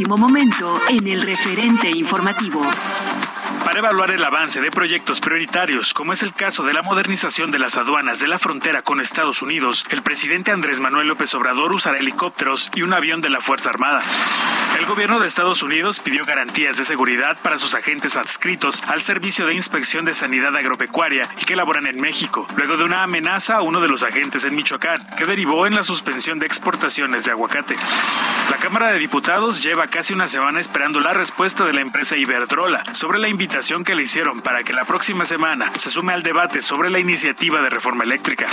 Último momento en el referente informativo para evaluar el avance de proyectos prioritarios, como es el caso de la modernización de las aduanas de la frontera con Estados Unidos, el presidente Andrés Manuel López Obrador usará helicópteros y un avión de la Fuerza Armada. El gobierno de Estados Unidos pidió garantías de seguridad para sus agentes adscritos al Servicio de Inspección de Sanidad Agropecuaria y que laboran en México, luego de una amenaza a uno de los agentes en Michoacán, que derivó en la suspensión de exportaciones de aguacate. Cámara de Diputados lleva casi una semana esperando la respuesta de la empresa Iberdrola sobre la invitación que le hicieron para que la próxima semana se sume al debate sobre la iniciativa de reforma eléctrica.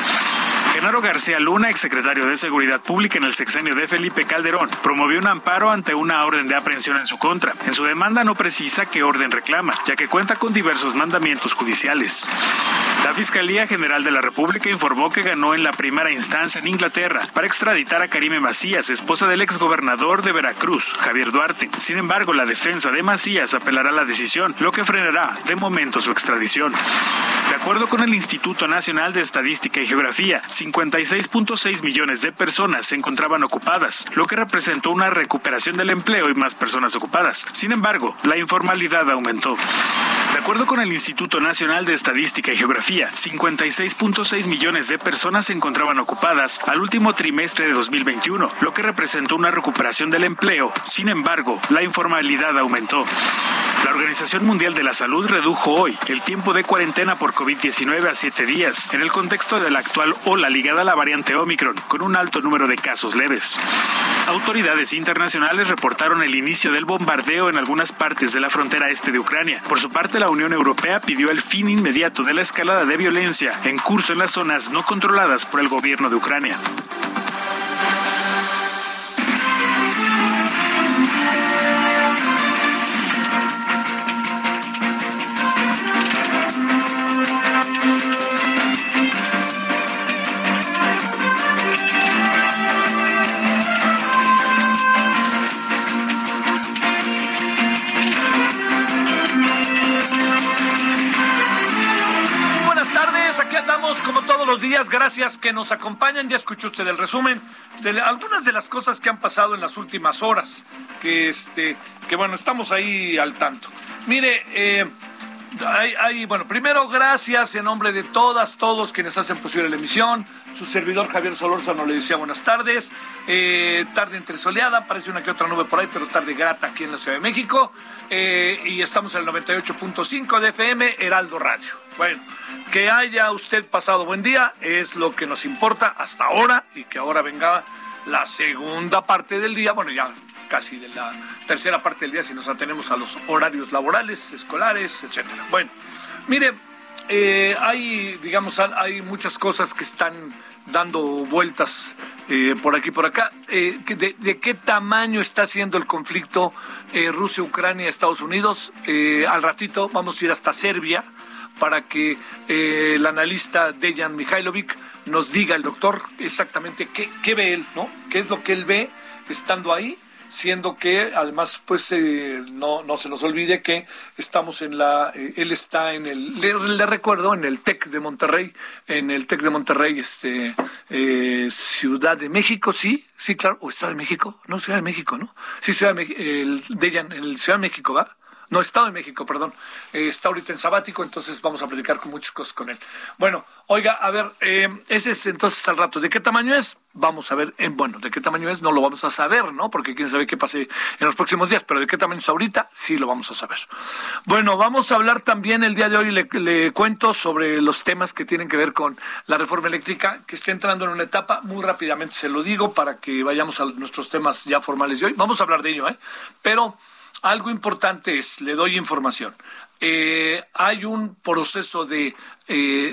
Genaro García Luna, exsecretario de Seguridad Pública en el sexenio de Felipe Calderón, promovió un amparo ante una orden de aprehensión en su contra. En su demanda no precisa qué orden reclama, ya que cuenta con diversos mandamientos judiciales. La Fiscalía General de la República informó que ganó en la primera instancia en Inglaterra para extraditar a Karime Macías, esposa del exgobernador de Veracruz, Javier Duarte. Sin embargo, la defensa de Macías apelará a la decisión, lo que frenará de momento su extradición. De acuerdo con el Instituto Nacional de Estadística y Geografía, 56.6 millones de personas se encontraban ocupadas, lo que representó una recuperación del empleo y más personas ocupadas. Sin embargo, la informalidad aumentó. De acuerdo con el Instituto Nacional de Estadística y Geografía, 56.6 millones de personas se encontraban ocupadas al último trimestre de 2021, lo que representó una recuperación del empleo. Sin embargo, la informalidad aumentó. La Organización Mundial de la Salud redujo hoy el tiempo de cuarentena por COVID-19 a siete días, en el contexto de la actual ola ligada a la variante Omicron, con un alto número de casos leves. Autoridades internacionales reportaron el inicio del bombardeo en algunas partes de la frontera este de Ucrania. Por su parte, la Unión Europea pidió el fin inmediato de la escalada de violencia en curso en las zonas no controladas por el gobierno de Ucrania. Días, gracias que nos acompañan. Ya escuchó usted el resumen de algunas de las cosas que han pasado en las últimas horas, que este, que bueno, estamos ahí al tanto. Mire, eh, hay, bueno, primero gracias en nombre de todas, todos quienes hacen posible la emisión. Su servidor Javier Solórzano le decía buenas tardes. Eh, tarde entre soleada, parece una que otra nube por ahí, pero tarde grata aquí en la Ciudad de México. Eh, y estamos en el 98.5 de FM, Heraldo Radio. Bueno, que haya usted pasado buen día es lo que nos importa hasta ahora y que ahora venga la segunda parte del día. Bueno, ya casi de la tercera parte del día si nos atenemos a los horarios laborales, escolares, etcétera. Bueno, mire, eh, hay, digamos, hay muchas cosas que están dando vueltas eh, por aquí por acá. Eh, de, qué tamaño está siendo el conflicto Rusia, Ucrania, Estados Unidos? al ratito vamos a ir hasta Serbia para que el analista Dejan Mihailovic nos diga, el doctor, exactamente qué, qué ve él, ¿no? ¿Qué es lo que él ve estando ahí? Siendo que además pues eh, no, no se nos olvide que estamos en la eh, él está en el le, recuerdo en el TEC de Monterrey en el TEC de Monterrey este eh, Ciudad de México sí sí claro o Estado de México no Ciudad de México no sí Ciudad de México el de en el Ciudad de México va no, Estado de México, perdón. Eh, está ahorita en sabático, entonces vamos a platicar con muchas cosas con él. Bueno, oiga, a ver, eh, ese es entonces al rato. ¿De qué tamaño es? Vamos a ver, en, bueno, de qué tamaño es no lo vamos a saber, ¿no? Porque quién sabe qué pase en los próximos días, pero de qué tamaño es ahorita sí lo vamos a saber. Bueno, vamos a hablar también el día de hoy, le, le cuento sobre los temas que tienen que ver con la reforma eléctrica, que está entrando en una etapa, muy rápidamente se lo digo para que vayamos a nuestros temas ya formales de hoy. Vamos a hablar de ello, ¿eh? Pero algo importante es, le doy información. Eh, hay un proceso eh,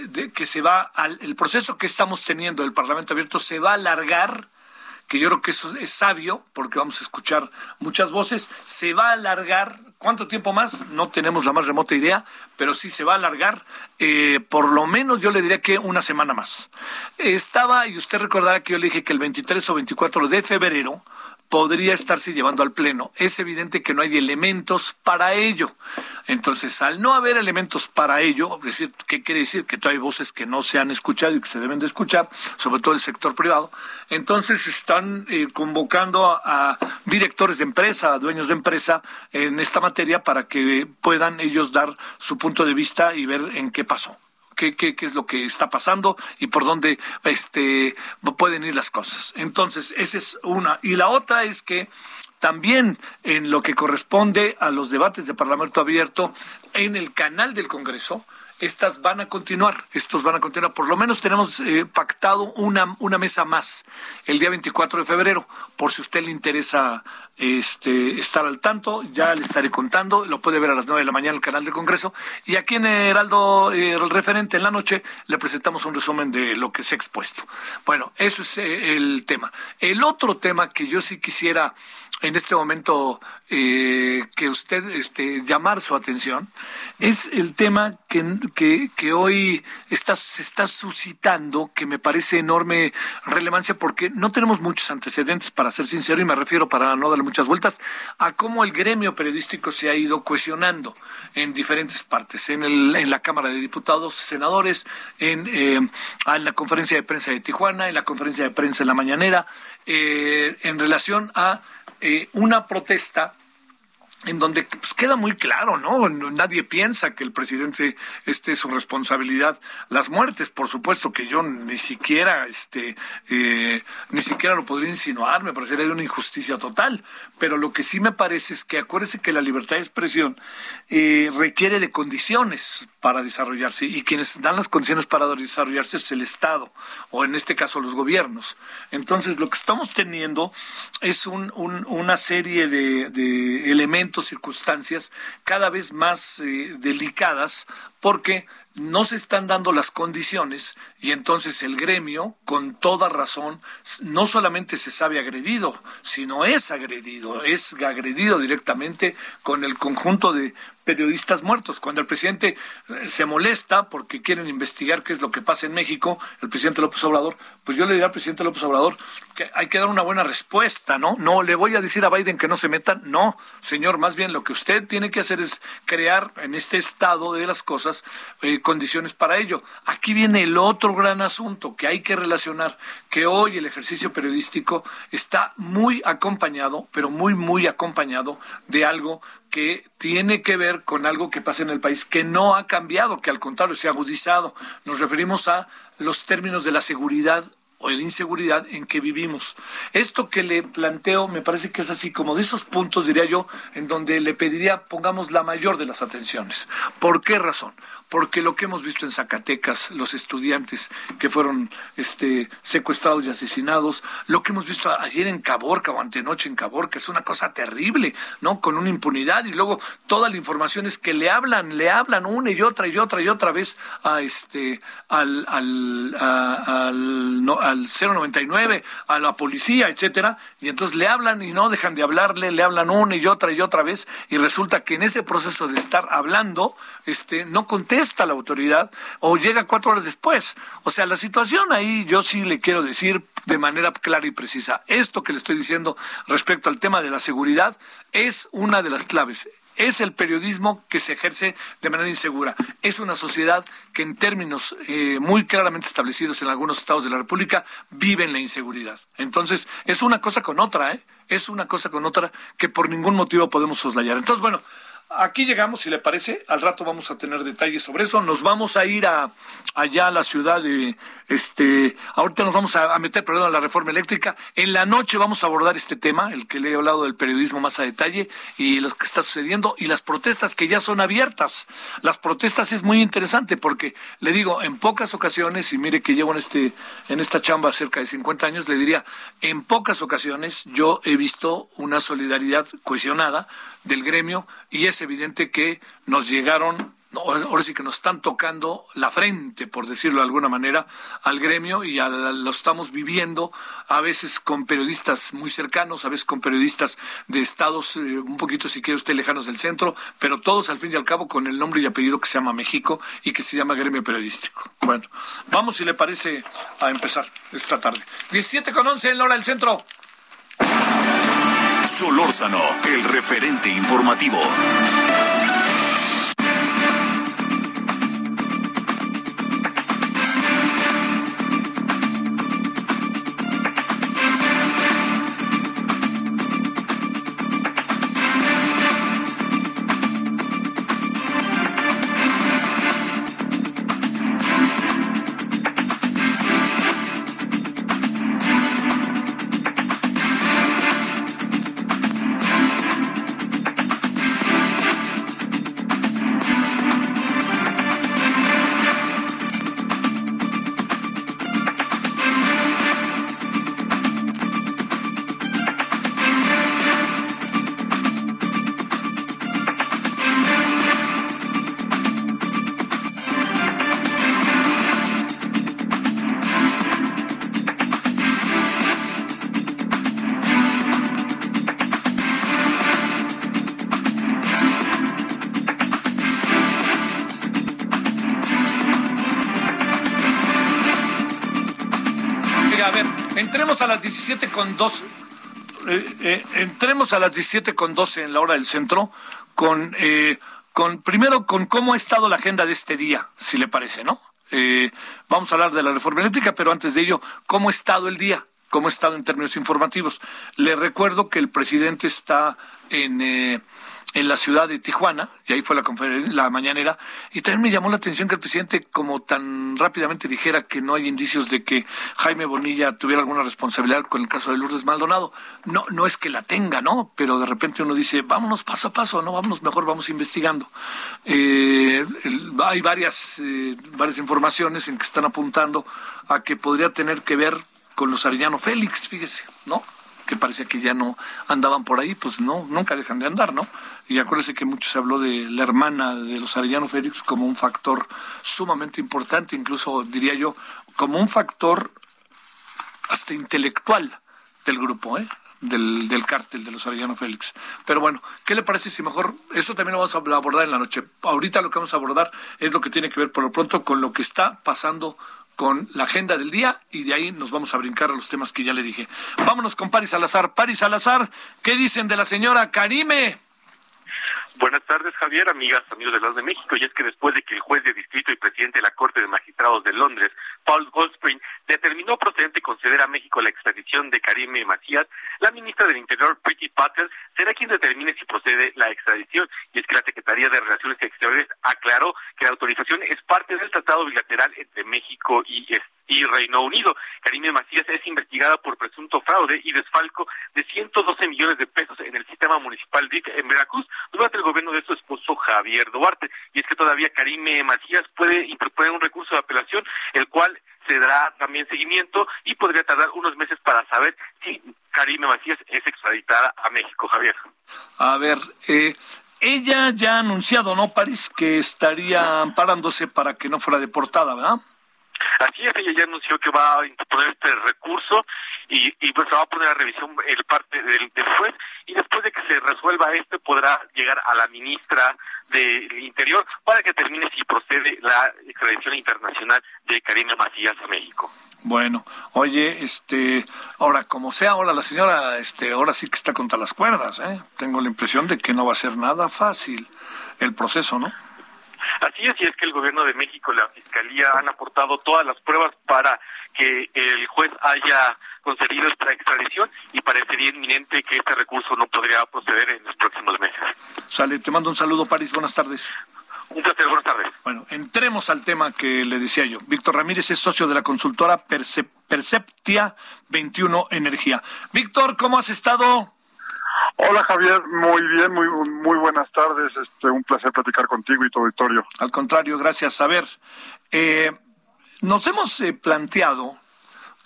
de, que se va al, el proceso que estamos teniendo del Parlamento abierto se va a alargar que yo creo que eso es sabio, porque vamos a escuchar muchas voces, se va a alargar, ¿cuánto tiempo más? No tenemos la más remota idea, pero sí se va a alargar, eh, por lo menos yo le diría que una semana más. Estaba, y usted recordará que yo le dije que el 23 o 24 de febrero podría estarse llevando al Pleno. Es evidente que no hay elementos para ello. Entonces, al no haber elementos para ello, decir, ¿qué quiere decir? Que hay voces que no se han escuchado y que se deben de escuchar, sobre todo el sector privado. Entonces, están eh, convocando a, directores de empresa, a dueños de empresa en esta materia para que puedan ellos dar su punto de vista y ver en qué pasó qué, qué, qué es lo que está pasando y por dónde este, pueden ir las cosas. Entonces, esa es una. Y la otra es que también en lo que corresponde a los debates de Parlamento abierto en el canal del Congreso, estas van a continuar, estos van a continuar. Por lo menos tenemos eh, pactado una, una mesa más el día 24 de febrero, por si usted le interesa este, estar al tanto, ya le estaré contando, lo puede ver a las 9 de la mañana en el canal del Congreso. Y aquí en Heraldo, eh, el referente en la noche, le presentamos un resumen de lo que se ha expuesto. Bueno, eso es eh, el tema. El otro tema que yo sí quisiera en este momento eh, que usted este, llamar su atención es el tema que, que, hoy está, se está suscitando, que me parece enorme relevancia porque no tenemos muchos antecedentes, para ser sincero, y me refiero para no darle muchas vueltas, a cómo el gremio periodístico se ha ido cohesionando en diferentes partes, en, el, en la Cámara de Diputados, senadores, en, eh, en la conferencia de prensa de Tijuana, en la conferencia de prensa en la mañanera, eh, en relación a eh, una protesta en donde pues, queda muy claro, ¿no? Nadie piensa que el presidente este es su responsabilidad. Las muertes, por supuesto que yo ni siquiera, este, eh, ni siquiera lo podría insinuar, me parecería una injusticia total. Pero lo que sí me parece es que acuérdese que la libertad de expresión eh, requiere de condiciones para desarrollarse y quienes dan las condiciones para desarrollarse es el Estado o en este caso los gobiernos. Entonces lo que estamos teniendo es un, una serie de, de elementos circunstancias cada vez más eh, delicadas porque no se están dando las condiciones y entonces el gremio, con toda razón, no solamente se sabe agredido, sino es agredido, es agredido directamente con el conjunto de periodistas muertos. Cuando el presidente eh, se molesta porque quieren investigar qué es lo que pasa en México, el presidente López Obrador, pues yo le diría al presidente López Obrador que hay que dar una buena respuesta, ¿no? No le voy a decir a Biden que no se metan, no, señor, más bien lo que usted tiene que hacer es crear en este estado de las cosas eh, condiciones para ello. Aquí viene el otro gran asunto que hay que relacionar, que hoy el ejercicio periodístico está muy acompañado, pero muy, muy acompañado de algo que tiene que ver con algo que pasa en el país que no ha cambiado, que al contrario se ha agudizado. Nos referimos a los términos de la seguridad o de la inseguridad en que vivimos. Esto que le planteo me parece que es así como de esos puntos, diría yo, en donde le pediría pongamos la mayor de las atenciones. ¿Por qué razón? porque lo que hemos visto en Zacatecas, los estudiantes que fueron este, secuestrados y asesinados, lo que hemos visto ayer en Caborca o antenoche en Caborca, es una cosa terrible, ¿no? Con una impunidad y luego toda la información es que le hablan, le hablan una y otra y otra y otra vez a este, al, al, al, al 099, a la policía, etcétera, y entonces le hablan y no dejan de hablarle, le hablan una y otra y otra vez, y resulta que en ese proceso de estar hablando, este, no contesta la autoridad o llega cuatro horas después. O sea, la situación ahí yo sí le quiero decir de manera clara y precisa, esto que le estoy diciendo respecto al tema de la seguridad es una de las claves es el periodismo que se ejerce de manera insegura. Es una sociedad que en términos eh, muy claramente establecidos en algunos estados de la República vive en la inseguridad. Entonces, es una cosa con otra, ¿eh? Es una cosa con otra que por ningún motivo podemos soslayar. Entonces, bueno, aquí llegamos, si le parece, al rato vamos a tener detalles sobre eso. Nos vamos a ir a allá a la ciudad de este, ahorita nos vamos a, meter, perdón, a la reforma eléctrica. En la noche vamos a abordar este tema, el que le he hablado del periodismo más a detalle y lo que está sucediendo y las protestas que ya son abiertas. Las protestas es muy interesante porque le digo, en pocas ocasiones, y mire que llevo en este, en esta chamba cerca de 50 años, le diría, en pocas ocasiones yo he visto una solidaridad cohesionada del gremio y es evidente que nos llegaron ahora sí que nos están tocando la frente, por decirlo de alguna manera, al gremio y lo estamos viviendo a veces con periodistas muy cercanos, a veces con periodistas de estados eh, un poquito, si quiere usted, lejanos del centro, pero todos al fin y al cabo con el nombre y apellido que se llama México y que se llama gremio periodístico. Bueno, vamos si le parece a empezar esta tarde. 17 con 11 en la hora del centro. Solórzano, el referente informativo. 17 con 2. Eh, eh, entremos a las 17 con 12 en la hora del centro con, eh, con primero con cómo ha estado la agenda de este día, si le parece, ¿no? vamos a hablar de la reforma eléctrica, pero antes de ello, ¿cómo ha estado el día? ¿Cómo ha estado en términos informativos? Le recuerdo que el presidente está en en la ciudad de Tijuana, y ahí fue la conferencia, la mañanera, y también me llamó la atención que el presidente como tan rápidamente dijera que no hay indicios de que Jaime Bonilla tuviera alguna responsabilidad con el caso de Lourdes Maldonado. No, no es que la tenga, ¿no? Pero de repente uno dice, vámonos paso a paso, no, vámonos mejor, vamos investigando. Eh, hay varias, eh, varias informaciones en que están apuntando a que podría tener que ver con los Arellano Félix, fíjese, ¿no? Que parecía que ya no andaban por ahí, pues no, nunca dejan de andar, ¿no? Y acuérdese que mucho se habló de la hermana de los Arellano Félix como un factor sumamente importante, incluso diría yo, como un factor hasta intelectual del grupo, ¿eh? Del, del cártel de los Arellano Félix. Pero bueno, ¿qué le parece si mejor, eso también lo vamos a abordar en la noche. Ahorita lo que vamos a abordar es lo que tiene que ver por lo pronto con lo que está pasando con la agenda del día y de ahí nos vamos a brincar a los temas que ya le dije. Vámonos con Paris Salazar. Paris Salazar, ¿qué dicen de la señora Karime? Buenas tardes, Javier, amigas, amigos de los de México. Y es que después de que el juez de distrito y presidente de la Corte de Magistrados de Londres, Paul Goldspring, determinó procedente conceder a México la extradición de Karime Macías, la ministra del Interior, Pretty Patel, será quien determine si procede la extradición. Y es que la Secretaría de Relaciones Exteriores aclaró que la autorización es parte del tratado bilateral entre México y y Reino Unido. Karime Macías es investigada por presunto fraude y desfalco de 112 millones de pesos en el sistema municipal DIC en Veracruz durante el gobierno de su esposo Javier Duarte. Y es que todavía Karime Macías puede interponer un recurso de apelación, el cual se dará también seguimiento y podría tardar unos meses para saber si Karime Macías es extraditada a México, Javier. A ver, eh, ella ya ha anunciado, ¿no, París, que estaría amparándose para que no fuera deportada, ¿verdad? Así es, ella ya anunció que va a interponer este recurso y, y pues va a poner a revisión el parte del, juez y después de que se resuelva este podrá llegar a la ministra del Interior para que termine si procede la extradición internacional de Karina Macías a México. Bueno, oye, este, ahora como sea, ahora la señora, este, ahora sí que está contra las cuerdas, ¿eh? Tengo la impresión de que no va a ser nada fácil el proceso, ¿no? Así es, y es que el gobierno de México y la Fiscalía han aportado todas las pruebas para que el juez haya concedido esta extradición y parecería inminente que este recurso no podría proceder en los próximos meses. Sale, te mando un saludo, París. Buenas tardes. Un placer, buenas tardes. Bueno, entremos al tema que le decía yo. Víctor Ramírez es socio de la consultora Perceptia 21 Energía. Víctor, ¿cómo has estado? Hola Javier, muy bien, muy muy buenas tardes. Este, un placer platicar contigo y tu auditorio. Al contrario, gracias. A ver, eh, nos hemos eh, planteado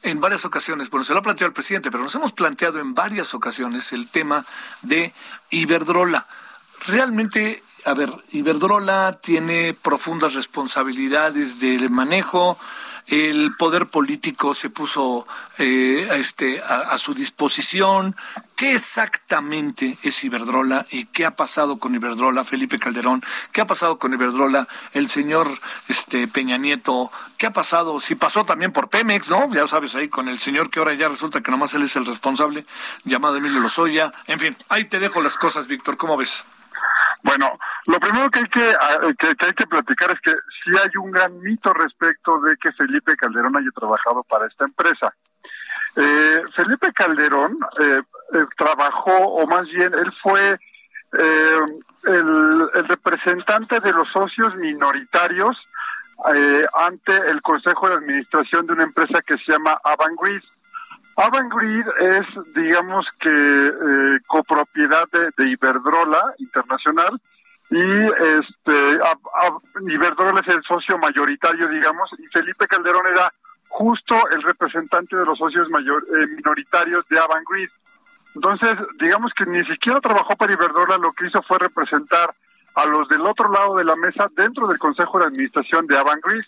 en varias ocasiones, bueno, se lo ha planteado el presidente, pero nos hemos planteado en varias ocasiones el tema de Iberdrola. Realmente, a ver, Iberdrola tiene profundas responsabilidades del manejo el poder político se puso eh, este, a, su disposición. ¿Qué exactamente es Iberdrola y qué ha pasado con Iberdrola, Felipe Calderón? ¿Qué ha pasado con Iberdrola, el señor este, Peña Nieto? ¿Qué ha pasado? Si pasó también por Pemex, ¿no? Ya sabes ahí con el señor que ahora ya resulta que nomás él es el responsable, llamado Emilio Lozoya. En fin, ahí te dejo las cosas, Víctor. ¿Cómo ves? Bueno, lo primero que hay que, ah, que, hay que platicar es que sí hay un gran mito respecto de que Felipe Calderón haya trabajado para esta empresa. Eh, Felipe Calderón eh, eh, trabajó, o más bien, él fue el, el, representante de los socios minoritarios ante el Consejo de Administración de una empresa que se llama Avangrid. Avangrid es, digamos que, eh, copropiedad de, Iberdrola Internacional y este Iberdrola es el socio mayoritario, digamos, y Felipe Calderón era justo el representante de los socios mayor, eh, minoritarios de Avangrid. Entonces, digamos que ni siquiera trabajó para Iberdrola, lo que hizo fue representar a los del otro lado de la mesa dentro del Consejo de Administración de Avangrid.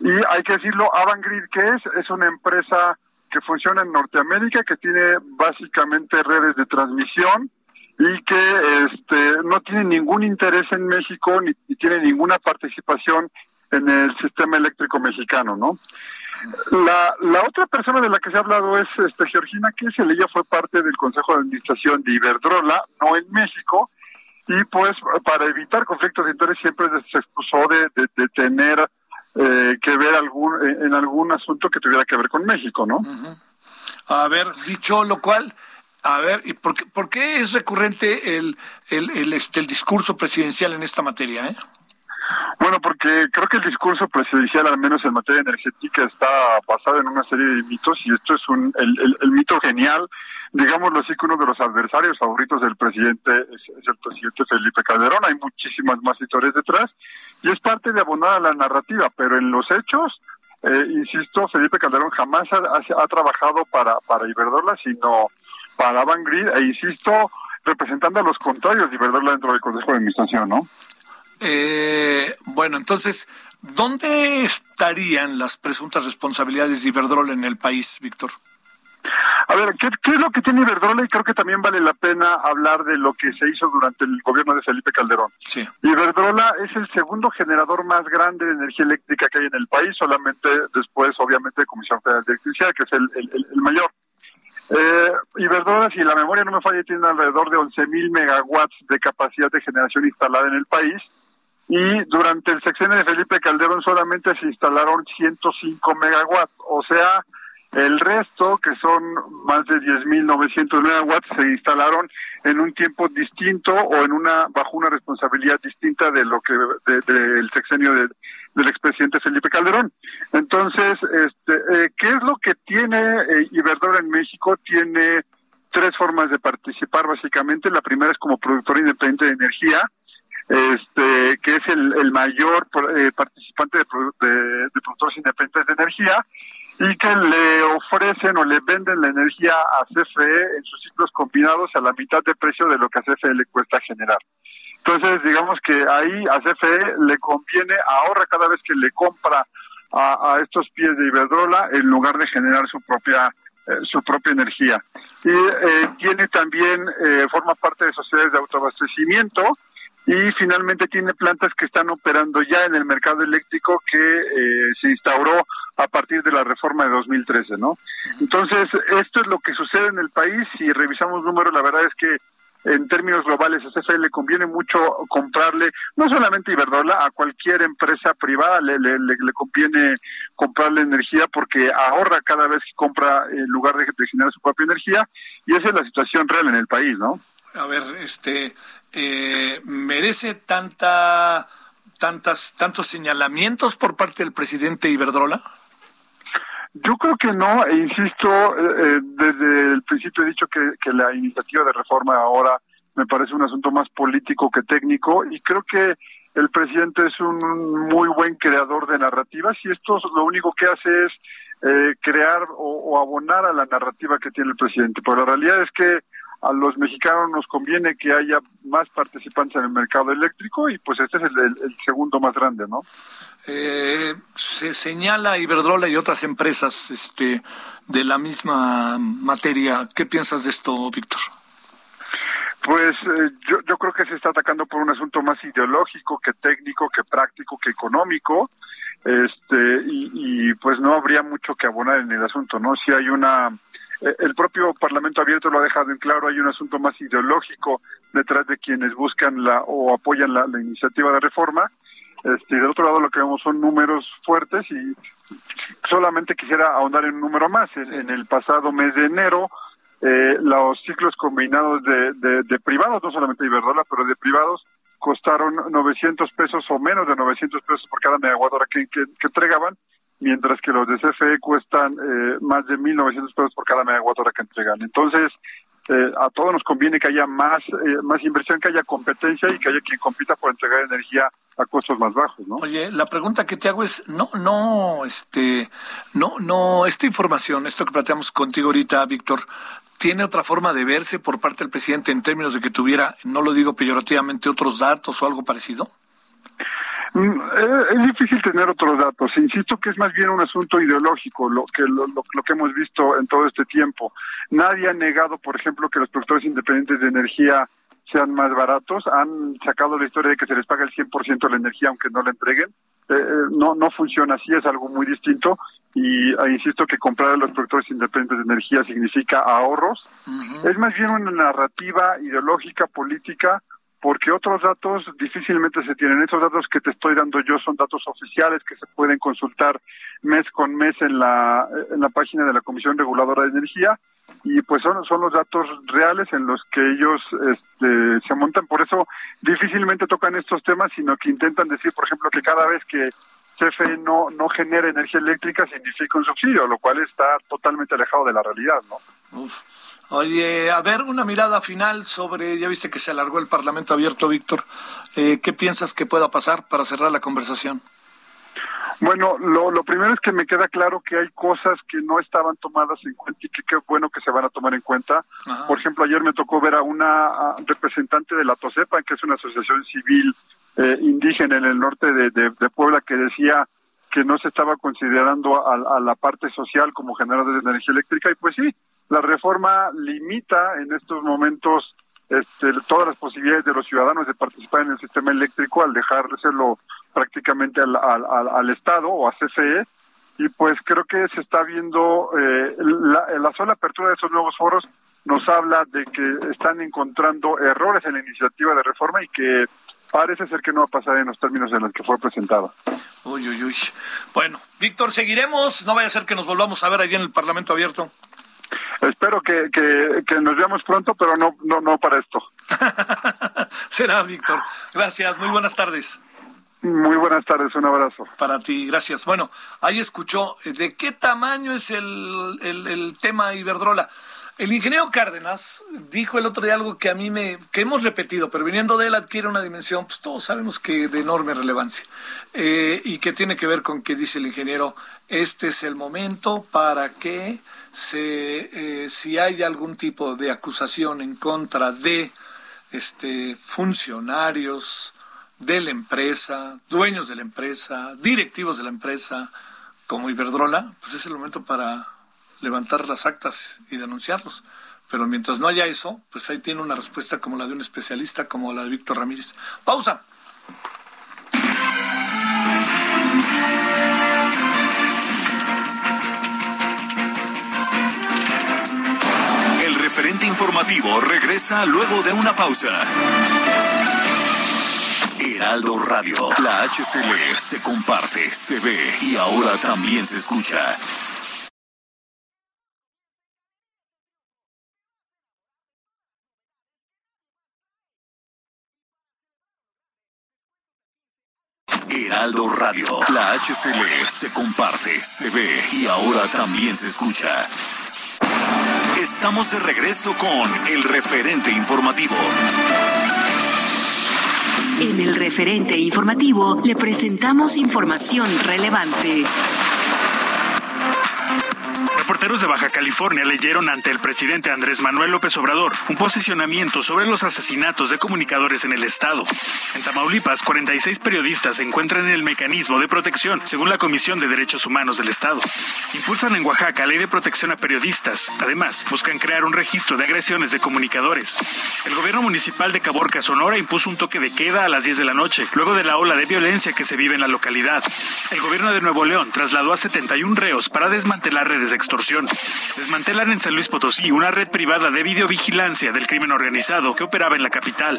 Y hay que decirlo, Avangrid, ¿qué es? Es una empresa que funciona en Norteamérica, que tiene básicamente redes de transmisión y que este, no tiene ningún interés en México ni, tiene ninguna participación en el sistema eléctrico mexicano, ¿no? La, la otra persona de la que se ha hablado es este, Georgina Kessel, ella fue parte del Consejo de Administración de Iberdrola, no en México, y pues para evitar conflictos de interés siempre se excusó de, de tener eh, que ver algún, en algún asunto que tuviera que ver con México, ¿no? A ver, dicho lo cual, a ver, ¿y por qué, por qué es recurrente el, el, el, este, el discurso presidencial en esta materia? Eh? Bueno, porque creo que el discurso presidencial, al menos en materia energética, está basado en una serie de mitos y esto es un, el, el, mito genial digámoslo así que uno de los adversarios favoritos del presidente es, el presidente Felipe Calderón. Hay muchísimas más historias detrás y es parte de abonar a la narrativa, pero en los hechos, eh, insisto, Felipe Calderón jamás ha, trabajado para, para Iberdrola, sino para Avangrid, e insisto, representando a los contrarios de Iberdrola dentro del Consejo de Administración, ¿no? Eh, bueno, entonces, ¿dónde estarían las presuntas responsabilidades de Iberdrola en el país, Víctor? A ver, ¿qué, es lo que tiene Iberdrola? Y creo que también vale la pena hablar de lo que se hizo durante el gobierno de Felipe Calderón. Sí. Iberdrola es el segundo generador más grande de energía eléctrica que hay en el país, solamente después, obviamente, de Comisión Federal de Electricidad, que es el, el, mayor. Eh, Iberdrola, si la memoria no me falla, tiene alrededor de 11.000 megawatts de capacidad de generación instalada en el país y durante el sexenio de Felipe Calderón solamente se instalaron 105 megawatts, o sea, el resto, que son más de 10.900 megawatts, se instalaron en un tiempo distinto o en una bajo una responsabilidad distinta de lo que del sexenio del expresidente Felipe Calderón. Entonces, este, eh, ¿qué es lo que tiene eh, Iberdrola en México? Tiene tres formas de participar básicamente. La primera es como productor independiente de energía, este, que es el, mayor eh, participante de, de, productores independientes de energía y que le ofrecen o le venden la energía a CFE en sus ciclos combinados a la mitad de precio de lo que a CFE le cuesta generar. Entonces, digamos que ahí a CFE le conviene, ahorra cada vez que le compra a, estos pies de Iberdrola en lugar de generar su propia eh, su propia energía. Y eh, tiene también, forma parte de sociedades de autoabastecimiento, y finalmente tiene plantas que están operando ya en el mercado eléctrico que eh, se instauró a partir de la reforma de 2013, ¿no? Entonces, esto es lo que sucede en el país. Si revisamos números, la verdad es que en términos globales a CFE le conviene mucho comprarle, no solamente Iberdrola, a cualquier empresa privada le, le, le, conviene comprarle energía porque ahorra cada vez que compra en lugar de, de generar su propia energía y esa es la situación real en el país, ¿no? A ver, este, eh, merece tanta, tantas, tantos señalamientos por parte del presidente Iberdrola? Yo creo que no, e insisto, eh, eh, desde el principio he dicho que, que la iniciativa de reforma ahora me parece un asunto más político que técnico y creo que el presidente es un muy buen creador de narrativas y esto lo único que hace es eh, crear o, o, abonar a la narrativa que tiene el presidente. Pero la realidad es que a los mexicanos nos conviene que haya más participantes en el mercado eléctrico y pues este es el, segundo más grande, ¿no? Eh, se señala Iberdrola y otras empresas este, de la misma materia. ¿Qué piensas de esto, Víctor? Pues eh, yo, yo creo que se está atacando por un asunto más ideológico que técnico, que práctico, que económico. Este, y, y pues no habría mucho que abonar en el asunto, ¿no? Si hay una el propio Parlamento Abierto lo ha dejado en claro, hay un asunto más ideológico detrás de quienes buscan la o apoyan la, iniciativa de reforma. Este, del otro lado lo que vemos son números fuertes y solamente quisiera ahondar en un número más. En, el pasado mes de enero, eh, los ciclos combinados de, de, privados, no solamente de Iberdrola, pero de privados, costaron 900 pesos o menos de 900 pesos por cada megawatt hora que, que entregaban mientras que los de CFE cuestan eh, más de 1.900 pesos por cada megawatt hora que entregan. Entonces, eh, a todos nos conviene que haya más, eh, más inversión, que haya competencia y que haya quien compita por entregar energía a costos más bajos, ¿no? Oye, la pregunta que te hago es, no, no, este, no, no, esta información, esto que planteamos contigo ahorita, Víctor, ¿tiene otra forma de verse por parte del presidente en términos de que tuviera, no lo digo peyorativamente, otros datos o algo parecido? Mm, eh, es difícil tener otros datos. Insisto que es más bien un asunto ideológico lo que lo, que hemos visto en todo este tiempo. Nadie ha negado, por ejemplo, que los productores independientes de energía sean más baratos. Han sacado la historia de que se les paga el 100% de la energía aunque no la entreguen. Eh, eh, no no funciona así, es algo muy distinto. Y insisto que comprar a los productores independientes de energía significa ahorros. Es más bien una narrativa ideológica, política, porque otros datos difícilmente se tienen. Estos datos que te estoy dando yo son datos oficiales que se pueden consultar mes con mes en la, en la página de la Comisión Reguladora de Energía y pues son, son los datos reales en los que ellos este, se montan. Por eso difícilmente tocan estos temas, sino que intentan decir, por ejemplo, que cada vez que CFE no, no genera energía eléctrica significa un subsidio, lo cual está totalmente alejado de la realidad, ¿no? Oye, a ver, una mirada final sobre, ya viste que se alargó el Parlamento abierto, Víctor. Eh, ¿Qué piensas que pueda pasar para cerrar la conversación? Bueno, lo, lo primero es que me queda claro que hay cosas que no estaban tomadas en cuenta y que qué bueno que se van a tomar en cuenta. Por ejemplo, ayer me tocó ver a una representante de la TOSEPA, que es una asociación civil eh, indígena en el norte de, de, Puebla, que decía que no se estaba considerando a, a la parte social como generador de energía eléctrica. Y pues sí, la reforma limita en estos momentos este, todas las posibilidades de los ciudadanos de participar en el sistema eléctrico al dejárselo prácticamente al, al, al, Estado o a CFE y pues creo que se está viendo eh, la, la sola apertura de esos nuevos foros nos habla de que están encontrando errores en la iniciativa de reforma y que parece ser que no va a pasar en los términos en los que fue presentada. Uy, uy, uy. Bueno, Víctor, seguiremos. No vaya a ser que nos volvamos a ver allí en el Parlamento abierto. Espero que, que, nos veamos pronto, pero no, no, no para esto. Será, Víctor. Gracias. Muy buenas tardes. Muy buenas tardes, un abrazo. Para ti, gracias. Bueno, ahí escuchó eh, de qué tamaño es el, el, el tema Iberdrola. El ingeniero Cárdenas dijo el otro día algo que a mí me, que hemos repetido, pero viniendo de él adquiere una dimensión, pues todos sabemos que de enorme relevancia, eh, y que tiene que ver con que dice el ingeniero, este es el momento para que eh, si hay algún tipo de acusación en contra de este funcionarios de la empresa, dueños de la empresa, directivos de la empresa, como Iberdrola, pues es el momento para levantar las actas y denunciarlos. Pero mientras no haya eso, pues ahí tiene una respuesta como la de un especialista, como la de Víctor Ramírez. Pausa. El referente informativo regresa luego de una pausa. Heraldo Radio, la HCL se comparte, se ve y ahora también se escucha. Heraldo Radio. La HCL se comparte, se ve y ahora también se escucha. Estamos de regreso con el referente informativo. En el referente informativo le presentamos información relevante. Reporteros de Baja California leyeron ante el presidente Andrés Manuel López Obrador un posicionamiento sobre los asesinatos de comunicadores en el estado. En Tamaulipas, 46 periodistas se encuentran en el mecanismo de protección, según la Comisión de Derechos Humanos del Estado. Impulsan en Oaxaca ley de protección a periodistas. Además, buscan crear un registro de agresiones de comunicadores. El gobierno municipal de Caborca, Sonora, impuso un toque de queda a las 10 de la noche, luego de la ola de violencia que se vive en la localidad. El gobierno de Nuevo León trasladó a 71 reos para desmantelar redes de extorsión Desmantelan en San Luis Potosí una red privada de videovigilancia del crimen organizado que operaba en la capital.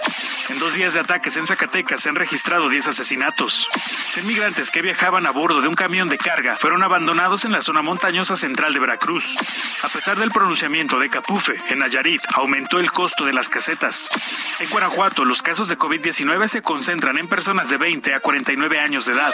En dos días de ataques en Zacatecas se han registrado 10 asesinatos. 100 migrantes que viajaban a bordo de un camión de carga fueron abandonados en la zona montañosa central de Veracruz. A pesar del pronunciamiento de Capufe, en Nayarit aumentó el costo de las casetas. En Guanajuato, los casos de COVID-19 se concentran en personas de 20 a 49 años de edad.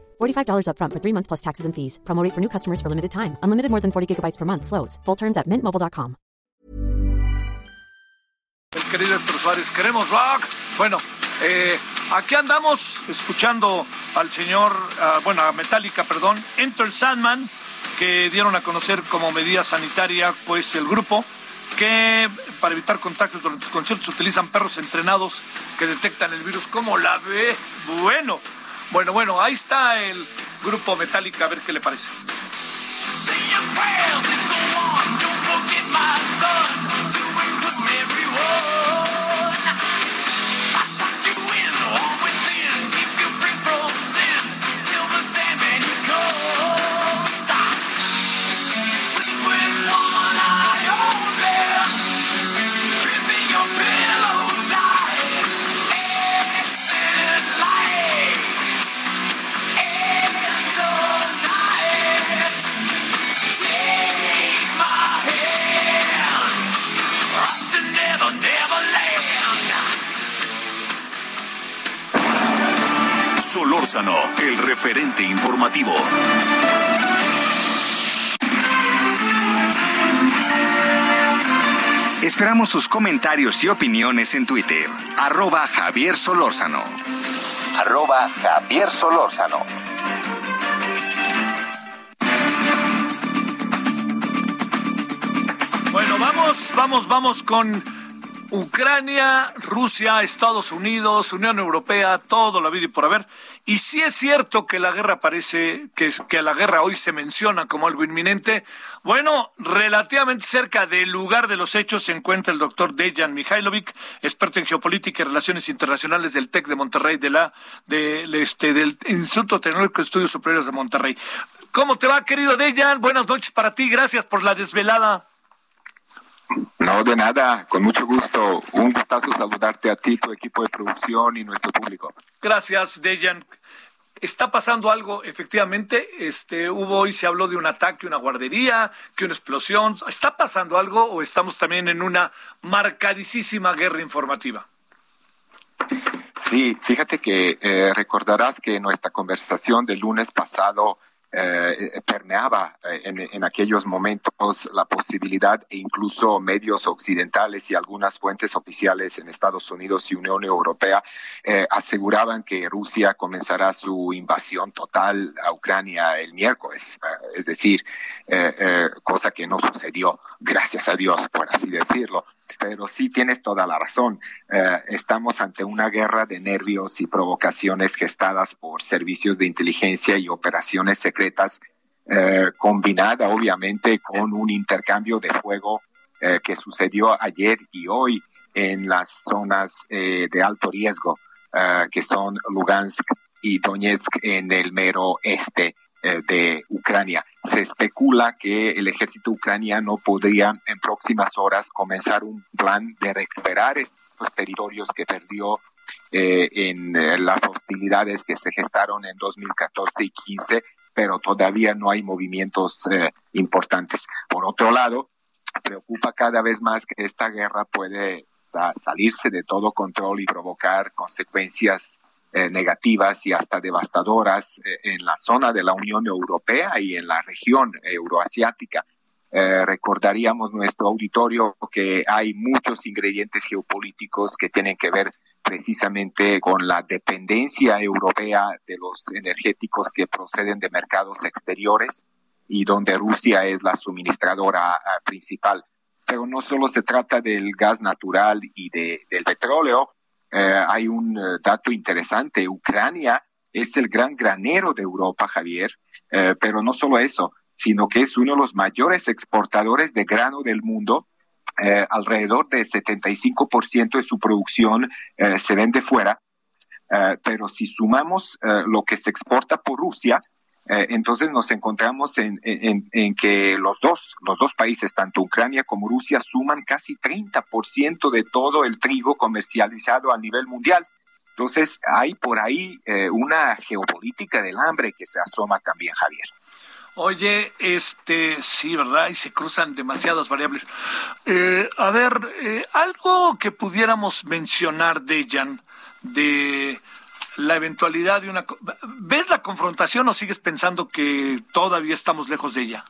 $45 upfront for three months plus taxes and fees. Promo rate for new customers for limited time. Unlimited more than 40 gigabytes per month. Slows. Full terms at mintmobile.com. El querido Héctor Suárez, queremos rock. Bueno, eh, aquí andamos escuchando al señor, uh, bueno, a Metallica, perdón, Enter Sandman, que dieron a conocer como medida sanitaria, pues el grupo que para evitar contactos durante los conciertos utilizan perros entrenados que detectan el virus. ¿Cómo la ve? Bueno, bueno, bueno, ahí está el grupo Metallica, a ver qué le parece. Solórzano, el referente informativo. Esperamos sus comentarios y opiniones en Twitter. Arroba Javier Solórzano. Arroba Javier Solórzano. Bueno, vamos, vamos, vamos con Ucrania, Rusia, Estados Unidos, Unión Europea, todo la vida y por haber. Y si es cierto que la guerra parece, que, que la guerra hoy se menciona como algo inminente. Bueno, relativamente cerca del lugar de los hechos se encuentra el doctor Dejan Mihailovic, experto en geopolítica y relaciones internacionales del TEC de Monterrey, de la, de, este, del Instituto Tecnológico de Estudios Superiores de Monterrey. ¿Cómo te va, querido Dejan? Buenas noches para ti, gracias por la desvelada. No, de nada, con mucho gusto. Un gustazo saludarte a ti, tu equipo de producción y nuestro público. Gracias, Dejan. Está pasando algo, efectivamente. Este, hubo hoy se habló de un ataque, una guardería, que una explosión. ¿Está pasando algo o estamos también en una marcadísima guerra informativa? Sí, fíjate que eh, recordarás que nuestra conversación del lunes pasado eh, permeaba eh, en, en, aquellos momentos la posibilidad e incluso medios occidentales y algunas fuentes oficiales en Estados Unidos y Unión Europea eh, aseguraban que Rusia comenzará su invasión total a Ucrania el miércoles, eh, es decir, cosa que no sucedió, gracias a Dios, por así decirlo pero sí tienes toda la razón. Eh, estamos ante una guerra de nervios y provocaciones gestadas por servicios de inteligencia y operaciones secretas, eh, combinada obviamente con un intercambio de fuego eh, que sucedió ayer y hoy en las zonas de alto riesgo, que son Lugansk y Donetsk en el mero este eh, de Ucrania. Se especula que el ejército ucraniano podría en próximas horas comenzar un plan de recuperar estos territorios que perdió eh, en eh, las hostilidades que se gestaron en 2014 y 15, pero todavía no hay movimientos importantes. Por otro lado, preocupa cada vez más que esta guerra puede salirse de todo control y provocar consecuencias eh, negativas y hasta devastadoras eh, en la zona de la Unión Europea y en la región euroasiática. Eh, recordaríamos nuestro auditorio que hay muchos ingredientes geopolíticos que tienen que ver precisamente con la dependencia europea de los energéticos que proceden de mercados exteriores y donde Rusia es la suministradora principal. Pero no solo se trata del gas natural y de, del petróleo, eh, hay un eh, dato interesante. Ucrania es el gran granero de Europa, Javier, eh, pero no solo eso, sino que es uno de los mayores exportadores de grano del mundo. alrededor de 75% de su producción se vende fuera. pero si sumamos lo que se exporta por Rusia, eh, entonces nos encontramos en, que los dos, los dos países, tanto Ucrania como Rusia, suman casi 30% de todo el trigo comercializado a nivel mundial. Entonces hay por ahí eh, una geopolítica del hambre que se asoma también, Javier. Oye, este, sí, ¿verdad? Y se cruzan demasiadas variables. Eh, a ver, algo que pudiéramos mencionar de Jan, de la eventualidad de una... ¿Ves la confrontación o sigues pensando que todavía estamos lejos de ella?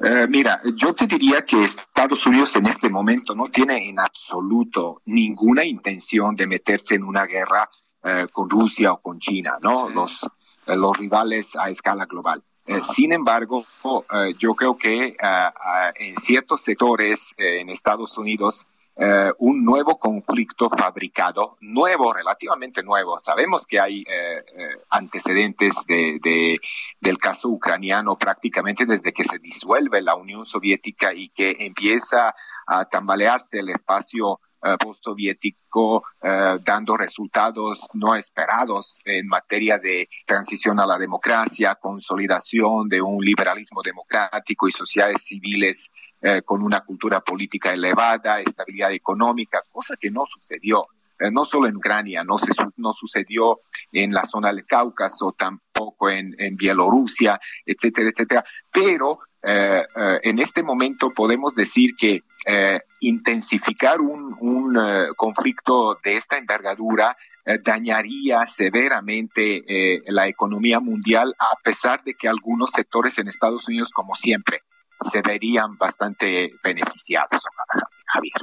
Eh, mira, yo te diría que Estados Unidos en este momento no tiene en absoluto ninguna intención de meterse en una guerra eh, con Rusia o con China, ¿no? Los, eh, los rivales a escala global. sin embargo, yo creo que en ciertos sectores en Estados Unidos eh, un nuevo conflicto fabricado, nuevo, relativamente nuevo. Sabemos que hay eh, eh, antecedentes de, del caso ucraniano prácticamente desde que se disuelve la Unión Soviética y que empieza a tambalearse el espacio postsoviético, dando resultados no esperados en materia de transición a la democracia, consolidación de un liberalismo democrático y sociedades civiles eh, con una cultura política elevada, estabilidad económica, cosa que no sucedió. Eh, no solo en Ucrania, no, se, no sucedió en la zona del Cáucaso, tampoco en, en Bielorrusia, etcétera, etcétera. Pero eh, en este momento podemos decir que intensificar un, un conflicto de esta envergadura dañaría severamente la economía mundial, a pesar de que algunos sectores en Estados Unidos, como siempre, se verían bastante beneficiados, Javier.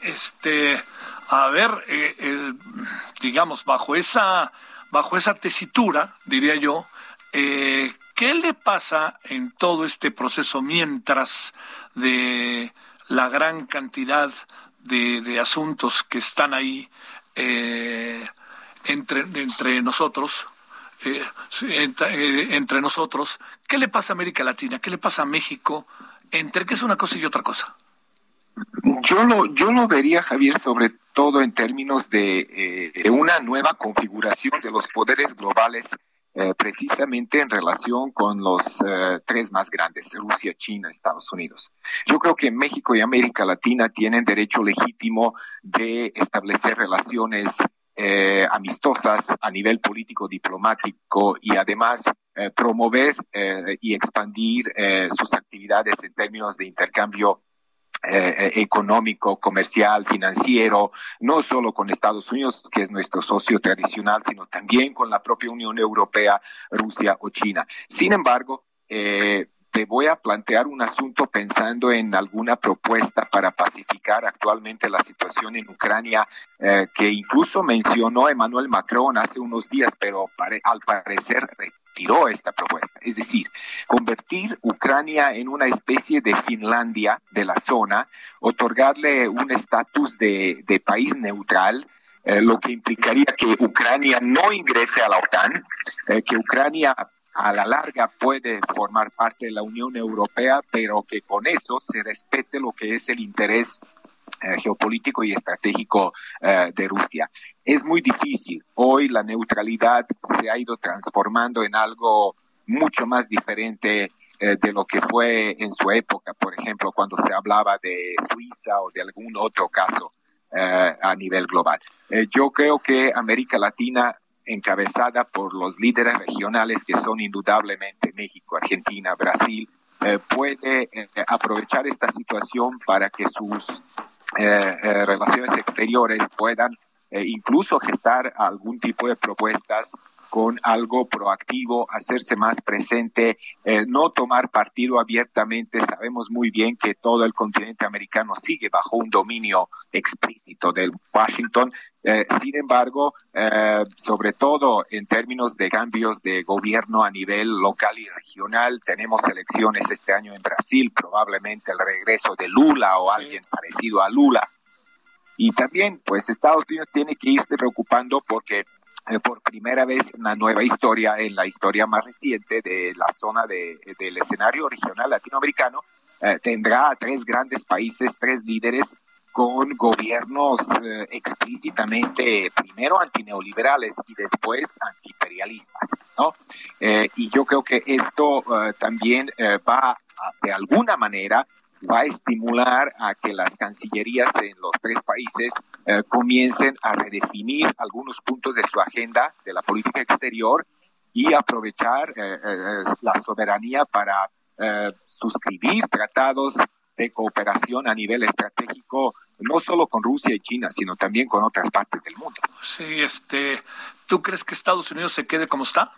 Este, a ver, eh, digamos, bajo esa, bajo esa tesitura, diría yo, ¿qué le pasa en todo este proceso mientras de la gran cantidad de, de asuntos que están ahí eh, entre, entre nosotros, eh, eh, entre, nosotros, ¿qué le pasa a América Latina? ¿Qué le pasa a México? Entre qué es una cosa y otra cosa. Yo lo, yo lo vería, Javier, sobre todo en términos de, de una nueva configuración de los poderes globales eh, precisamente en relación con los eh, tres más grandes, Rusia, China, Estados Unidos. Yo creo que México y América Latina tienen derecho legítimo de establecer relaciones eh, amistosas a nivel político diplomático y además promover y expandir sus actividades en términos de intercambio eh, eh, económico, comercial, financiero, no solo con Estados Unidos, que es nuestro socio tradicional, sino también con la propia Unión Europea, Rusia o China. Sin embargo, eh, te voy a plantear un asunto pensando en alguna propuesta para pacificar actualmente la situación en Ucrania, que incluso mencionó Emmanuel Macron hace unos días, pero al parecer tiró esta propuesta, es decir, convertir Ucrania en una especie de Finlandia de la zona, otorgarle un estatus de, país neutral, eh, lo que implicaría que Ucrania no ingrese a la OTAN, eh, que Ucrania a la larga puede formar parte de la Unión Europea, pero que con eso se respete lo que es el interés eh, geopolítico y estratégico de Rusia es muy difícil. Hoy la neutralidad se ha ido transformando en algo mucho más diferente eh, de lo que fue en su época, por ejemplo, cuando se hablaba de Suiza o de algún otro caso eh, a nivel global. Eh, yo creo que América Latina, encabezada por los líderes regionales que son indudablemente México, Argentina, Brasil, puede aprovechar esta situación para que sus relaciones exteriores puedan eh, incluso gestar algún tipo de propuestas con algo proactivo, hacerse más presente, eh, no tomar partido abiertamente. Sabemos muy bien que todo el continente americano sigue bajo un dominio explícito del Washington. Eh, sin embargo, sobre todo en términos de cambios de gobierno a nivel local y regional, tenemos elecciones este año en Brasil, probablemente el regreso de Lula o alguien parecido a Lula y también, pues Estados Unidos tiene que irse preocupando porque eh, por primera vez una nueva historia, en la historia más reciente de la zona de, del escenario regional latinoamericano, eh, tendrá a tres grandes países, tres líderes con gobiernos eh, explícitamente primero antineoliberales y después antiimperialistas, ¿no? y yo creo que esto también va de alguna manera va a estimular a que las cancillerías en los tres países eh, comiencen a redefinir algunos puntos de su agenda de la política exterior y aprovechar eh, eh, la soberanía para suscribir tratados de cooperación a nivel estratégico, no solo con Rusia y China, sino también con otras partes del mundo. Sí, este, ¿tú crees que Estados Unidos se quede como está?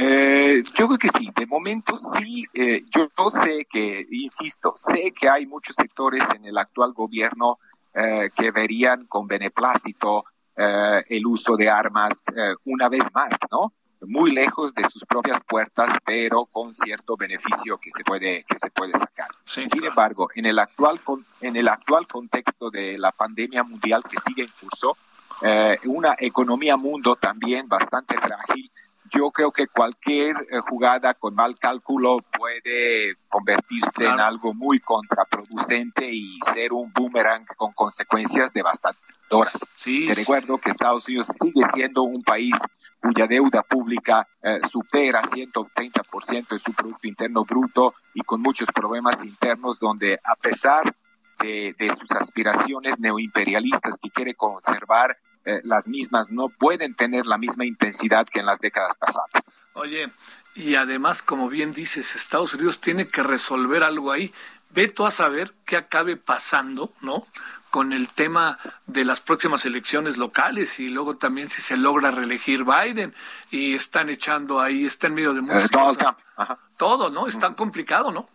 Eh, yo creo que sí, de momento sí, eh, yo no sé que, insisto, sé que hay muchos sectores en el actual gobierno eh, que verían con beneplácito eh, el uso de armas una vez más, ¿no? Muy lejos de sus propias puertas, pero con cierto beneficio que se puede que se puede sacar. Sin embargo, en el actual en el actual contexto de la pandemia mundial que sigue en curso, una economía mundo también bastante frágil yo creo que cualquier eh, jugada con mal cálculo puede convertirse en algo muy contraproducente y ser un boomerang con consecuencias devastadoras. Sí, Te recuerdo que Estados Unidos sigue siendo un país cuya deuda pública eh, supera 130% de su Producto Interno Bruto y con muchos problemas internos donde a pesar de, de sus aspiraciones neoimperialistas que quiere conservar eh, las mismas no pueden tener la misma intensidad que en las décadas pasadas. Oye, y además, como bien dices, Estados Unidos tiene que resolver algo ahí. Ve tú a saber qué acabe pasando, ¿no? con el tema de las próximas elecciones locales y luego también si se logra reelegir Biden y están echando ahí, está en medio de muchas cosas. Todo, ¿no? Es tan complicado, ¿no?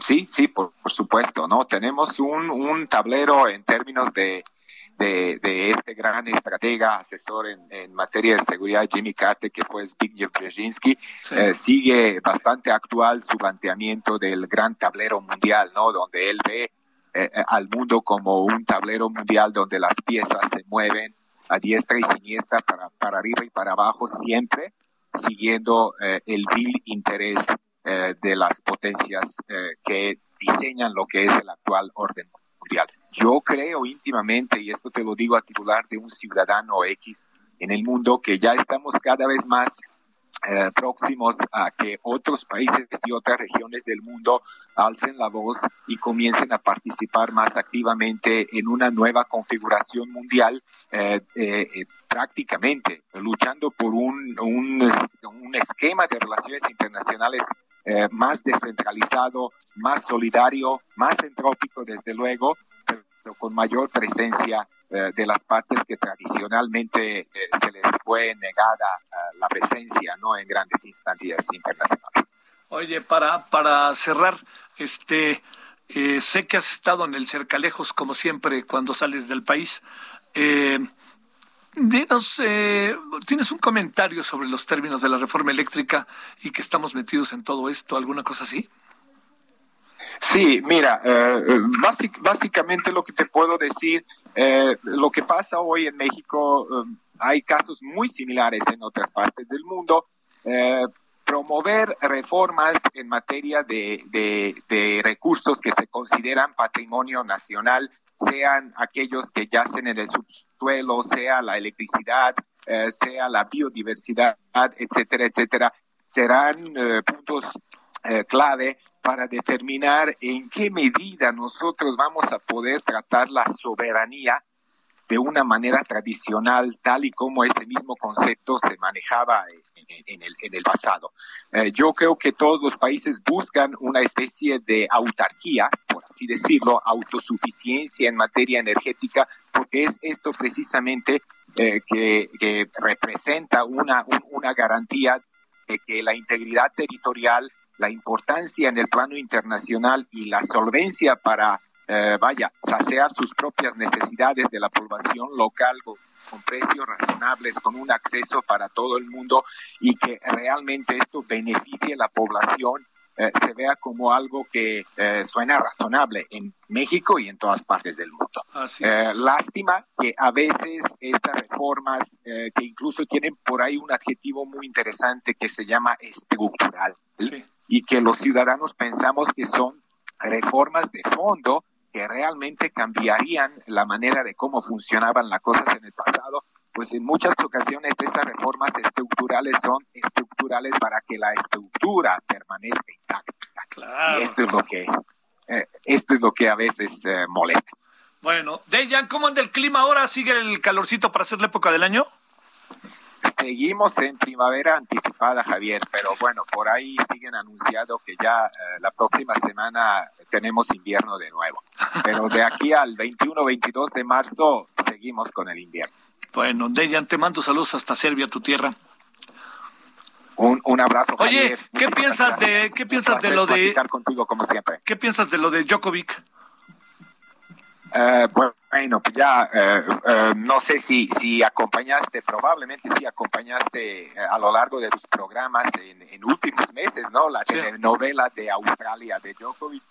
Sí, sí, por, supuesto, ¿no? Tenemos un, un tablero en términos de, de, este gran estratega, asesor en, materia de seguridad, Jimmy Carter, que fue Zbigniew Brzezinski, eh, sigue bastante actual su planteamiento del gran tablero mundial, ¿no? Donde él ve eh, eh, al mundo como un tablero mundial donde las piezas se mueven a diestra y siniestra para, para arriba y para abajo, siempre siguiendo el vil interés de las potencias que diseñan lo que es el actual orden mundial. Yo creo íntimamente, y esto te lo digo a titular de un ciudadano X en el mundo, que ya estamos cada vez más eh, próximos a que otros países y otras regiones del mundo alcen la voz y comiencen a participar más activamente en una nueva configuración mundial, eh, eh, prácticamente luchando por un, un, un, esquema de relaciones internacionales más descentralizado, más solidario, más entrópico, desde luego, pero con mayor presencia eh, de las partes que tradicionalmente eh, se les fue negada eh, la presencia no en grandes instancias internacionales. Oye, para, para cerrar, este, sé que has estado en el cercalejos como siempre cuando sales del país. Dinos, ¿tienes un comentario sobre los términos de la reforma eléctrica y que estamos metidos en todo esto? ¿Alguna cosa así? Sí, mira, eh, eh básicamente lo que te puedo decir, eh, lo que pasa hoy en México, eh, hay casos muy similares en otras partes del mundo. promover reformas en materia de, de, recursos que se consideran patrimonio nacional, sean aquellos que yacen en el subsuelo, sea la electricidad, sea la biodiversidad, etcétera, etcétera, serán puntos clave para determinar en qué medida nosotros vamos a poder tratar la soberanía de una manera tradicional, tal y como ese mismo concepto se manejaba en, el, pasado. Eh, yo creo que todos los países buscan una especie de autarquía, por así decirlo, autosuficiencia en materia energética, porque es esto precisamente eh, que, representa una, una garantía de que la integridad territorial la importancia en el plano internacional y la solvencia para, eh, vaya, saciar sus propias necesidades de la población local con precios razonables, con un acceso para todo el mundo y que realmente esto beneficie a la población eh, se vea como algo que eh, suena razonable en México y en todas partes del mundo. lástima que a veces estas reformas, que incluso tienen por ahí un adjetivo muy interesante que se llama estructural, sí y que los ciudadanos pensamos que son reformas de fondo que realmente cambiarían la manera de cómo funcionaban las cosas en el pasado, pues en muchas ocasiones estas reformas estructurales son estructurales para que la estructura permanezca intacta. Y esto es lo que eh, esto es lo que a veces eh, molesta. Bueno, Dejan, ¿cómo anda el clima ahora? ¿Sigue el calorcito para ser la época del año? Seguimos en primavera anticipada, Javier, pero bueno, por ahí siguen anunciado que ya eh, la próxima semana tenemos invierno de nuevo. Pero de aquí al 21-22 de marzo seguimos con el invierno. Bueno, Dejan, te mando saludos hasta Serbia, tu tierra. Un, un abrazo. Oye, ¿qué piensas de qué piensas de lo de contigo como siempre? ¿Qué piensas de lo de Djokovic? Eh, bueno, pues ya eh, eh, no sé si, si acompañaste, probablemente sí acompañaste a lo largo de tus programas en, últimos meses, ¿no? La telenovela de Australia de Djokovic.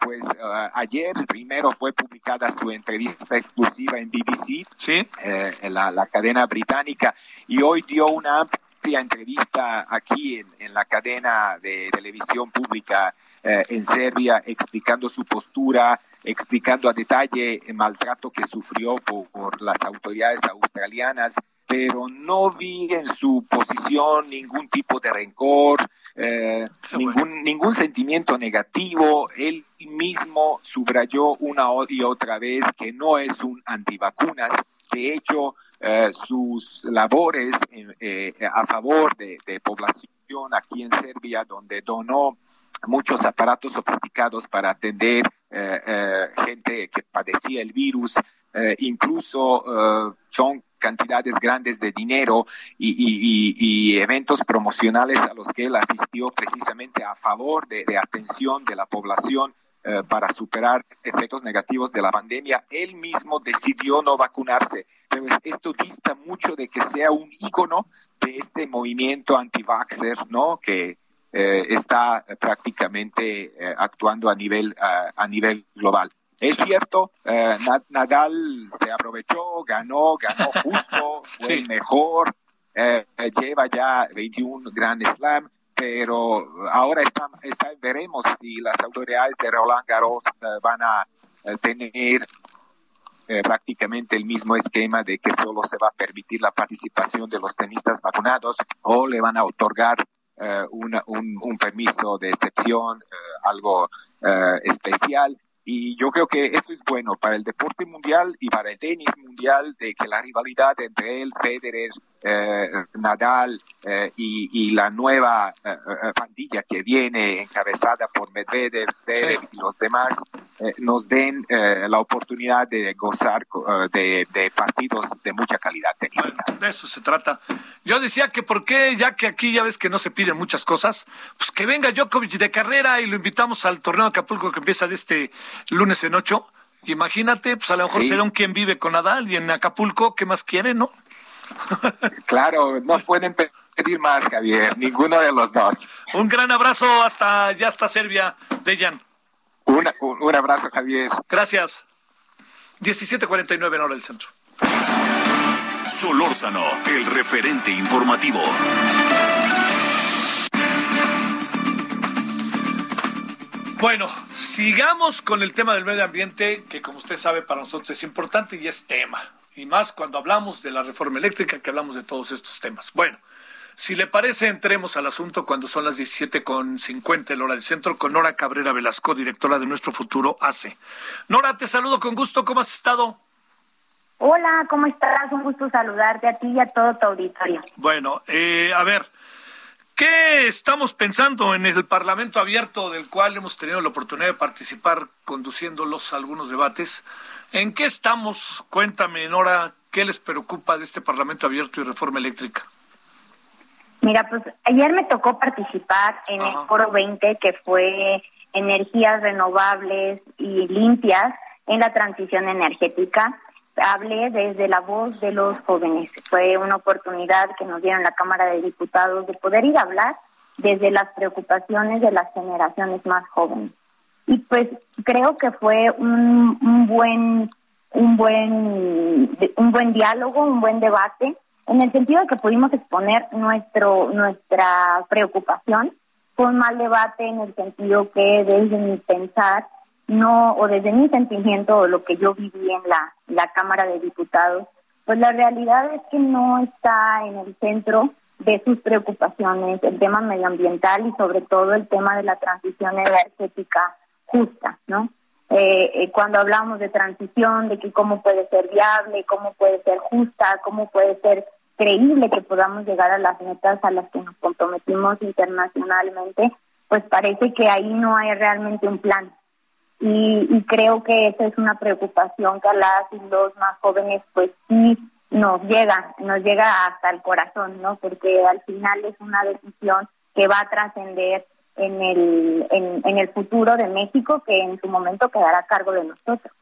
Pues ayer primero fue publicada su entrevista exclusiva en BBC, ¿Sí? en la, la, cadena británica, y hoy dio una amplia entrevista aquí en, en la cadena de televisión pública en Serbia, explicando su postura, explicando a detalle el maltrato que sufrió por, las autoridades australianas, pero no vi en su posición ningún tipo de rencor, eh, ningún, ningún sentimiento negativo. Él mismo subrayó una y otra vez que no es un antivacunas. De hecho, eh, sus labores eh, a favor de, de población aquí en Serbia, donde donó muchos aparatos sofisticados para atender gente que padecía el virus, incluso son cantidades grandes de dinero y, eventos promocionales a los que él asistió precisamente a favor de, atención de la población eh, para superar efectos negativos de la pandemia. Él mismo decidió no vacunarse. Pero esto dista mucho de que sea un ícono de este movimiento anti-vaxxer, ¿no? Que eh, está prácticamente eh, actuando a nivel, a nivel global. Es cierto, eh, Nadal se aprovechó, ganó, ganó justo, fue el mejor, eh, lleva ya 21 Grand Slam, pero ahora está, veremos si las autoridades de Roland Garros eh, van a tener prácticamente el mismo esquema de que solo se va a permitir la participación de los tenistas vacunados o le van a otorgar un, un, permiso de excepción, algo especial. Y yo creo que esto es bueno para el deporte mundial y para el tenis mundial, de que la rivalidad entre él, Federer, eh, Nadal eh, y, la nueva eh, pandilla que viene encabezada por Medvedev, Zverev y los demás nos den la oportunidad de gozar de, partidos de mucha calidad técnica. de eso se trata. Yo decía que por qué, ya que aquí ya ves que no se piden muchas cosas, pues que venga Djokovic de carrera y lo invitamos al torneo de Acapulco que empieza de este lunes en ocho. Y imagínate, pues a lo mejor será un quien vive con Nadal y en Acapulco, ¿qué más quiere, no? Claro, no pueden pedir más, Javier, ninguno de los dos. Un gran abrazo hasta ya hasta Serbia, Dejan. un, un abrazo, Javier. Gracias. 17:49 en hora del centro. Solórzano, el referente informativo. Bueno, sigamos con el tema del medio ambiente, que como usted sabe para nosotros es importante y es tema y más cuando hablamos de la reforma eléctrica, que hablamos de todos estos temas. Bueno, si le parece, entremos al asunto cuando son las 17.50 el hora del centro con Nora Cabrera Velasco, directora de Nuestro Futuro ACE. Nora, te saludo con gusto, ¿cómo has estado? Hola, ¿cómo estás? Un gusto saludarte a ti y a todo tu auditorio. Bueno, eh, a ver, ¿qué estamos pensando en el Parlamento abierto del cual hemos tenido la oportunidad de participar conduciéndolos algunos debates? ¿En qué estamos? Cuéntame, Nora, ¿qué les preocupa de este Parlamento abierto y reforma eléctrica? Mira, pues ayer me tocó participar en el Foro 20, que fue energías renovables y limpias en la transición energética. Hablé desde la voz de los jóvenes. Fue una oportunidad que nos dieron la Cámara de Diputados de poder ir a hablar desde las preocupaciones de las generaciones más jóvenes y pues creo que fue un, un buen un buen un buen diálogo, un buen debate en el sentido de que pudimos exponer nuestro nuestra preocupación. Fue un mal debate en el sentido que desde mi pensar no o desde mi sentimiento o lo que yo viví en la la Cámara de Diputados, pues la realidad es que no está en el centro de sus preocupaciones el tema medioambiental y sobre todo el tema de la transición energética justa, ¿no? Eh, eh, cuando hablamos de transición, de que cómo puede ser viable, cómo puede ser justa, cómo puede ser creíble que podamos llegar a las metas a las que nos comprometimos internacionalmente, pues parece que ahí no hay realmente un plan. Y, y creo que esa es una preocupación que a las y los más jóvenes pues sí nos llega, nos llega hasta el corazón, ¿no? Porque al final es una decisión que va a trascender en el, en, el futuro de México que en su momento quedará a cargo de nosotros.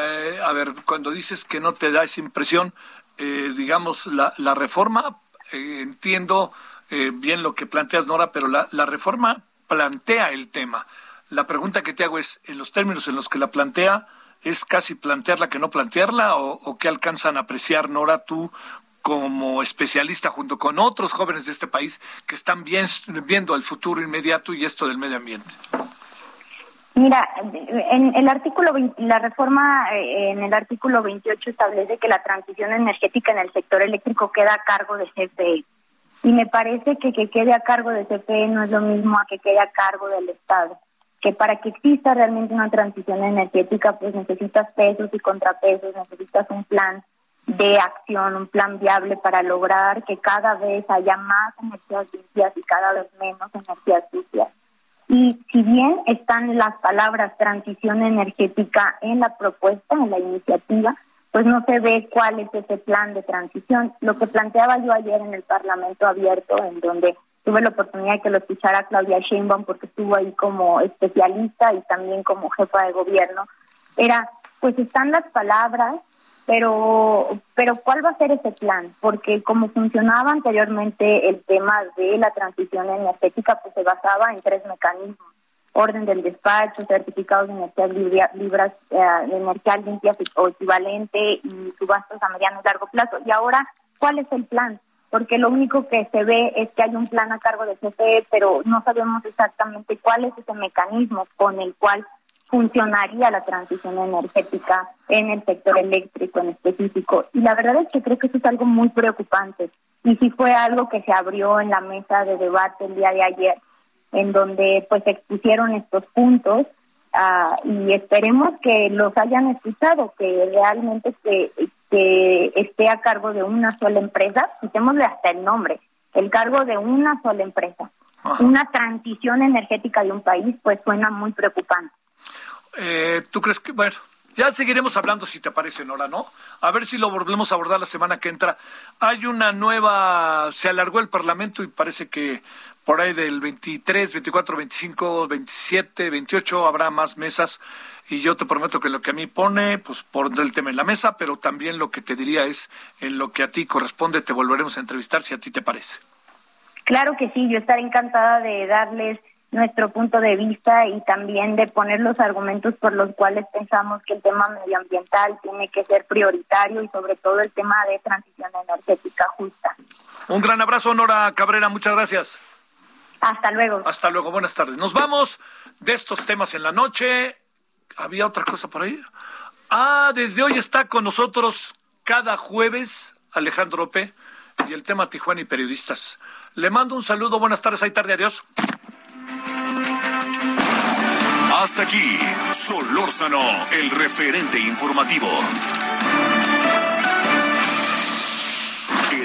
Eh, a ver, cuando dices que no te da esa impresión, eh, digamos, la, la reforma, eh, entiendo bien lo que planteas, Nora, pero la, la reforma plantea el tema. La pregunta que te hago es, en los términos en los que la plantea, ¿es casi plantearla que no plantearla o, qué alcanzan a apreciar, Nora, tú como especialista junto con otros jóvenes de este país que están bien, viendo el futuro inmediato y esto del medio ambiente? Mira, en el artículo la reforma eh, en el artículo 28 establece que la transición energética en el sector eléctrico queda a cargo de CFE. Y me parece que que quede a cargo de CFE no es lo mismo a que quede a cargo del Estado. Que para que exista realmente una transición energética, pues necesitas pesos y contrapesos, necesitas un plan de acción, un plan viable para lograr que cada vez haya más energías limpias y cada vez menos energías sucias. Y si bien están las palabras transición energética en la propuesta, en la iniciativa, pues no se ve cuál es ese plan de transición. Lo que planteaba yo ayer en el Parlamento abierto, en donde tuve la oportunidad de que lo escuchara Claudia Sheinbaum porque estuvo ahí como especialista y también como jefa de gobierno, era, pues están las palabras, pero, pero ¿cuál va a ser ese plan? Porque como funcionaba anteriormente el tema de la transición energética, pues se basaba en tres mecanismos. Orden del despacho, certificados de energía libras, eh, de energía limpia o equivalente y subastas a mediano y largo plazo. Y ahora, ¿cuál es el plan? Porque lo único que se ve es que hay un plan a cargo de CFE, pero no sabemos exactamente cuál es ese mecanismo con el cual funcionaría la transición energética en el sector eléctrico en específico. Y la verdad es que creo que eso es algo muy preocupante. Y sí fue algo que se abrió en la mesa de debate el día de ayer, en donde pues expusieron estos puntos uh, y esperemos que los hayan escuchado, que realmente que, que esté a cargo de una sola empresa, quitémosle hasta el nombre, el cargo de una sola empresa. Una transición energética de un país pues suena muy preocupante. Eh, ¿Tú crees que, bueno, ya seguiremos hablando si te parece, Nora, ¿no? A ver si lo volvemos a abordar la semana que entra. Hay una nueva, se alargó el Parlamento y parece que por ahí del 23, 24, 25, 27, 28 habrá más mesas. Y yo te prometo que lo que a mí pone, pues pondré el tema en la mesa, pero también lo que te diría es en lo que a ti corresponde, te volveremos a entrevistar si a ti te parece. Claro que sí, yo estaré encantada de darles nuestro punto de vista y también de poner los argumentos por los cuales pensamos que el tema medioambiental tiene que ser prioritario y sobre todo el tema de transición energética justa. Un gran abrazo, Nora Cabrera, muchas gracias. Hasta luego. Hasta luego, buenas tardes. Nos vamos de estos temas en la noche. ¿Había otra cosa por ahí? Ah, desde hoy está con nosotros cada jueves Alejandro Ope y el tema Tijuana y periodistas. Le mando un saludo, buenas tardes, hay tarde, adiós. Hasta aquí, Solórzano, el referente informativo.